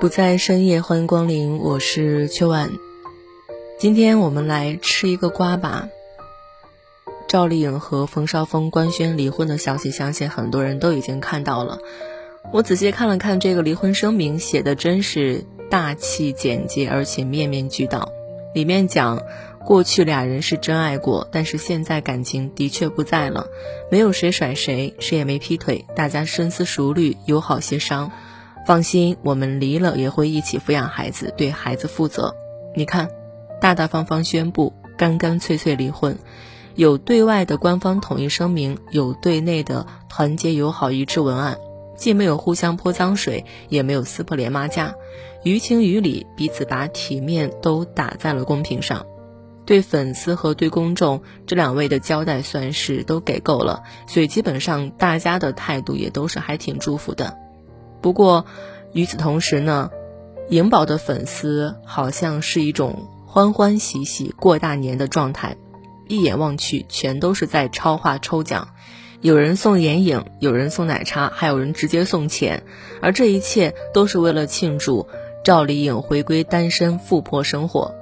不在深夜，欢迎光临，我是秋晚。今天我们来吃一个瓜吧。赵丽颖和冯绍峰官宣离婚的消息，相信很多人都已经看到了。我仔细看了看这个离婚声明，写的真是大气简洁，而且面面俱到。里面讲，过去俩人是真爱过，但是现在感情的确不在了，没有谁甩谁，谁也没劈腿，大家深思熟虑，友好协商。放心，我们离了也会一起抚养孩子，对孩子负责。你看，大大方方宣布，干干脆脆离婚，有对外的官方统一声明，有对内的团结友好一致文案，既没有互相泼脏水，也没有撕破脸骂架，于情于理，彼此把体面都打在了公屏上。对粉丝和对公众，这两位的交代算是都给够了，所以基本上大家的态度也都是还挺祝福的。不过，与此同时呢，颖宝的粉丝好像是一种欢欢喜喜过大年的状态，一眼望去全都是在超话抽奖，有人送眼影，有人送奶茶，还有人直接送钱，而这一切都是为了庆祝赵丽颖回归单身富婆生活，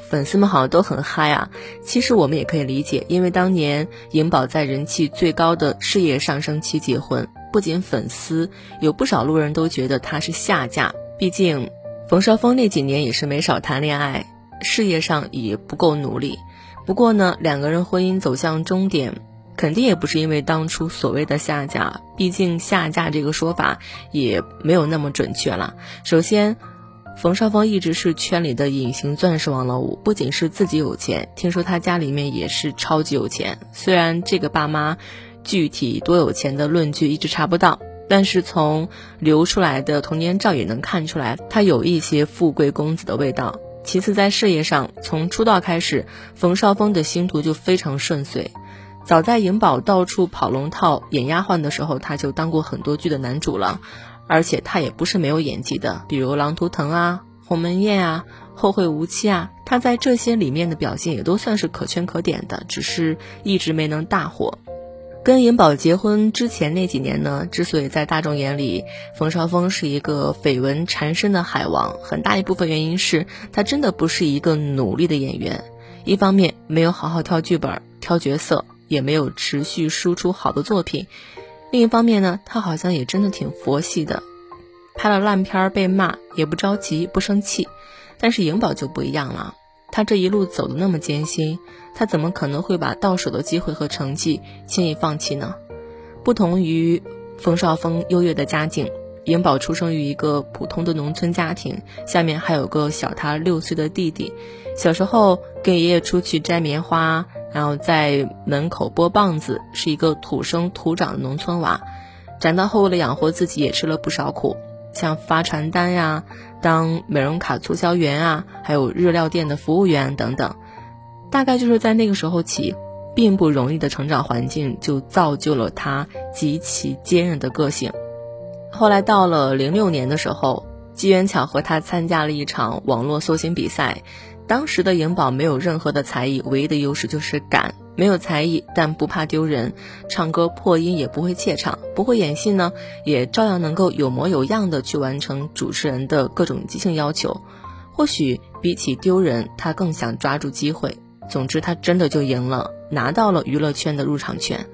粉丝们好像都很嗨啊。其实我们也可以理解，因为当年颖宝在人气最高的事业上升期结婚。不仅粉丝，有不少路人都觉得他是下嫁。毕竟，冯绍峰那几年也是没少谈恋爱，事业上也不够努力。不过呢，两个人婚姻走向终点，肯定也不是因为当初所谓的下嫁。毕竟下嫁这个说法也没有那么准确了。首先，冯绍峰一直是圈里的隐形钻石王老五，不仅是自己有钱，听说他家里面也是超级有钱。虽然这个爸妈。具体多有钱的论据一直查不到，但是从流出来的童年照也能看出来，他有一些富贵公子的味道。其次，在事业上，从出道开始，冯绍峰的星途就非常顺遂。早在颖宝到处跑龙套演丫鬟的时候，他就当过很多剧的男主了，而且他也不是没有演技的，比如《狼图腾》啊、《鸿门宴》啊、《后会无期》啊，他在这些里面的表现也都算是可圈可点的，只是一直没能大火。跟颖宝结婚之前那几年呢，之所以在大众眼里，冯绍峰是一个绯闻缠身的海王，很大一部分原因是他真的不是一个努力的演员。一方面没有好好挑剧本、挑角色，也没有持续输出好的作品；另一方面呢，他好像也真的挺佛系的，拍了烂片被骂也不着急、不生气。但是颖宝就不一样了。他这一路走的那么艰辛，他怎么可能会把到手的机会和成绩轻易放弃呢？不同于冯绍峰优越的家境，颖宝出生于一个普通的农村家庭，下面还有个小他六岁的弟弟。小时候跟爷爷出去摘棉花，然后在门口拨棒子，是一个土生土长的农村娃。长大后为了养活自己，也吃了不少苦。像发传单呀、当美容卡促销员啊，还有日料店的服务员等等，大概就是在那个时候起，并不容易的成长环境就造就了他极其坚韧的个性。后来到了零六年的时候，机缘巧合，他参加了一场网络塑形比赛。当时的颖宝没有任何的才艺，唯一的优势就是敢。没有才艺，但不怕丢人，唱歌破音也不会怯场，不会演戏呢，也照样能够有模有样的去完成主持人的各种即兴要求。或许比起丢人，他更想抓住机会。总之，他真的就赢了，拿到了娱乐圈的入场券。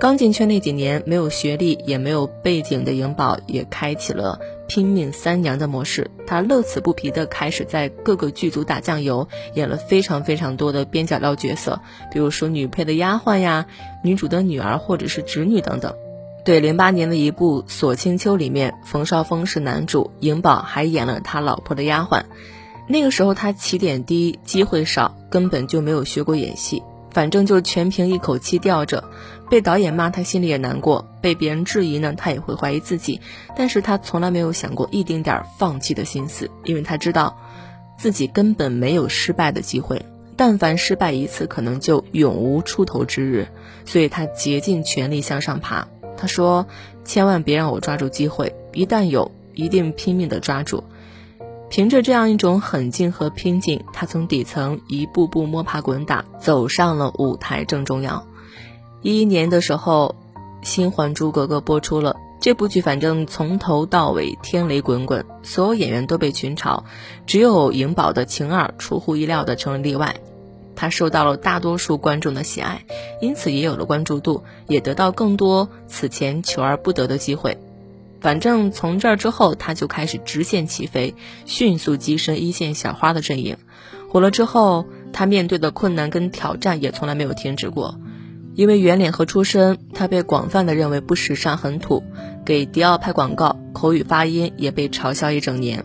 刚进圈那几年，没有学历也没有背景的颖宝也开启了拼命三娘的模式。他乐此不疲地开始在各个剧组打酱油，演了非常非常多的边角料角色，比如说女配的丫鬟呀、女主的女儿或者是侄女等等。对，零八年的一部《锁清秋》里面，冯绍峰是男主，颖宝还演了他老婆的丫鬟。那个时候他起点低，机会少，根本就没有学过演戏。反正就全凭一口气吊着。被导演骂，他心里也难过；被别人质疑呢，他也会怀疑自己。但是他从来没有想过一丁点儿放弃的心思，因为他知道，自己根本没有失败的机会。但凡失败一次，可能就永无出头之日。所以他竭尽全力向上爬。他说：“千万别让我抓住机会，一旦有，一定拼命的抓住。”凭着这样一种狠劲和拼劲，他从底层一步步摸爬滚打，走上了舞台正中央。一一年的时候，《新还珠格格》播出了这部剧，反正从头到尾天雷滚滚，所有演员都被群嘲，只有颖宝的晴儿出乎意料的成了例外。他受到了大多数观众的喜爱，因此也有了关注度，也得到更多此前求而不得的机会。反正从这儿之后，他就开始直线起飞，迅速跻身一线小花的阵营。火了之后，他面对的困难跟挑战也从来没有停止过。因为圆脸和出身，他被广泛的认为不时尚、很土。给迪奥拍广告，口语发音也被嘲笑一整年。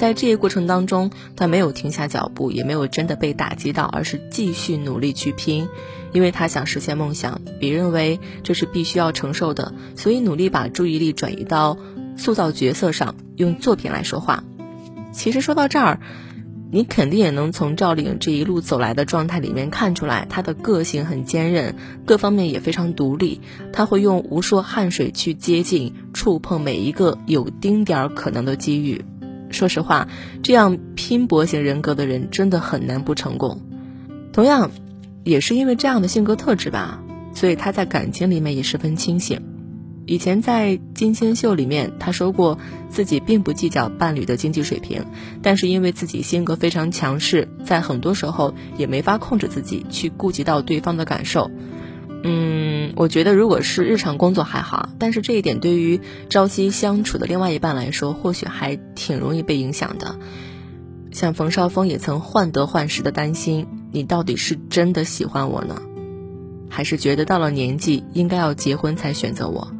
在这一过程当中，他没有停下脚步，也没有真的被打击到，而是继续努力去拼。因为他想实现梦想，别认为这是必须要承受的，所以努力把注意力转移到塑造角色上，用作品来说话。其实说到这儿，你肯定也能从赵丽颖这一路走来的状态里面看出来，她的个性很坚韧，各方面也非常独立。她会用无数汗水去接近、触碰每一个有丁点儿可能的机遇。说实话，这样拼搏型人格的人真的很难不成功。同样。也是因为这样的性格特质吧，所以他在感情里面也十分清醒。以前在《金星秀》里面，他说过自己并不计较伴侣的经济水平，但是因为自己性格非常强势，在很多时候也没法控制自己去顾及到对方的感受。嗯，我觉得如果是日常工作还好，但是这一点对于朝夕相处的另外一半来说，或许还挺容易被影响的。像冯绍峰也曾患得患失的担心。你到底是真的喜欢我呢，还是觉得到了年纪应该要结婚才选择我？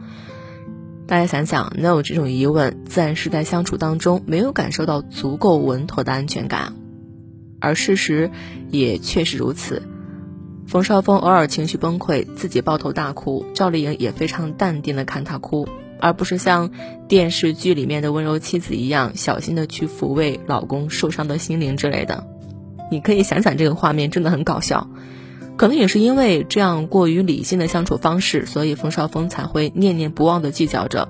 大家想想，能有这种疑问，自然是在相处当中没有感受到足够稳妥的安全感。而事实也确实如此。冯绍峰偶尔情绪崩溃，自己抱头大哭，赵丽颖也非常淡定的看他哭，而不是像电视剧里面的温柔妻子一样，小心的去抚慰老公受伤的心灵之类的。你可以想想这个画面，真的很搞笑。可能也是因为这样过于理性的相处方式，所以冯绍峰才会念念不忘的计较着，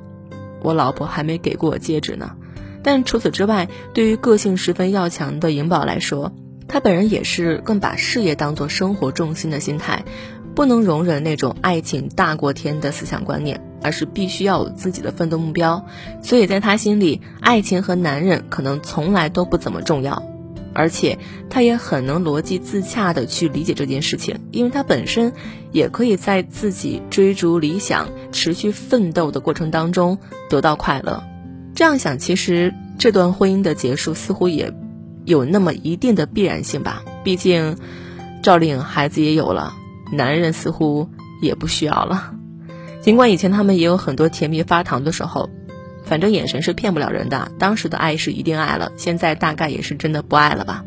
我老婆还没给过我戒指呢。但除此之外，对于个性十分要强的颖宝来说，他本人也是更把事业当做生活重心的心态，不能容忍那种爱情大过天的思想观念，而是必须要有自己的奋斗目标。所以在他心里，爱情和男人可能从来都不怎么重要。而且他也很能逻辑自洽的去理解这件事情，因为他本身也可以在自己追逐理想、持续奋斗的过程当中得到快乐。这样想，其实这段婚姻的结束似乎也有那么一定的必然性吧。毕竟赵丽颖孩子也有了，男人似乎也不需要了。尽管以前他们也有很多甜蜜发糖的时候。反正眼神是骗不了人的，当时的爱是一定爱了，现在大概也是真的不爱了吧。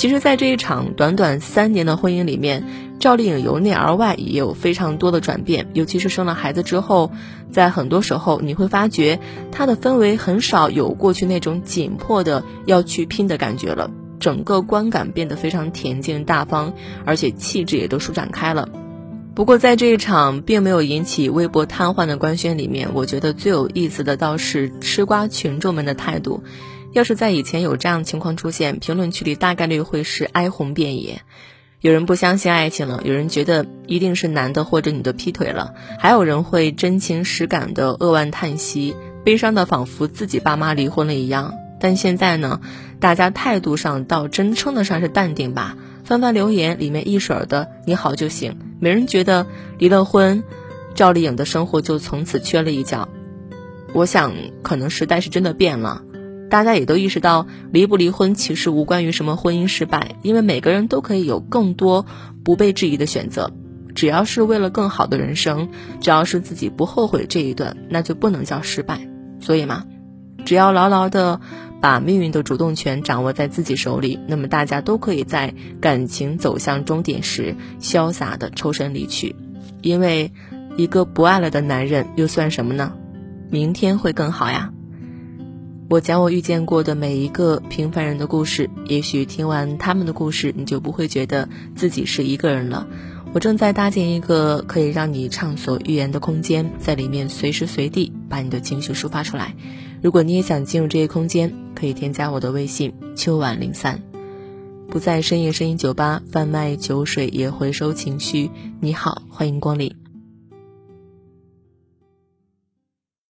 其实，在这一场短短三年的婚姻里面，赵丽颖由内而外也有非常多的转变，尤其是生了孩子之后，在很多时候你会发觉她的氛围很少有过去那种紧迫的要去拼的感觉了，整个观感变得非常恬静大方，而且气质也都舒展开了。不过，在这一场并没有引起微博瘫痪的官宣里面，我觉得最有意思的倒是吃瓜群众们的态度。要是在以前有这样的情况出现，评论区里大概率会是哀鸿遍野。有人不相信爱情了，有人觉得一定是男的或者女的劈腿了，还有人会真情实感的扼腕叹息，悲伤的仿佛自己爸妈离婚了一样。但现在呢，大家态度上倒真称得上是淡定吧。翻翻留言，里面一水儿的你好就行，没人觉得离了婚，赵丽颖的生活就从此缺了一角。我想，可能时代是真的变了，大家也都意识到，离不离婚其实无关于什么婚姻失败，因为每个人都可以有更多不被质疑的选择，只要是为了更好的人生，只要是自己不后悔这一段，那就不能叫失败。所以嘛，只要牢牢的把命运的主动权掌握在自己手里，那么大家都可以在感情走向终点时潇洒的抽身离去。因为一个不爱了的男人又算什么呢？明天会更好呀。我讲我遇见过的每一个平凡人的故事，也许听完他们的故事，你就不会觉得自己是一个人了。我正在搭建一个可以让你畅所欲言的空间，在里面随时随地把你的情绪抒发出来。如果你也想进入这些空间，可以添加我的微信秋晚零三，不在深夜声音酒吧贩卖酒水，也回收情绪。你好，欢迎光临。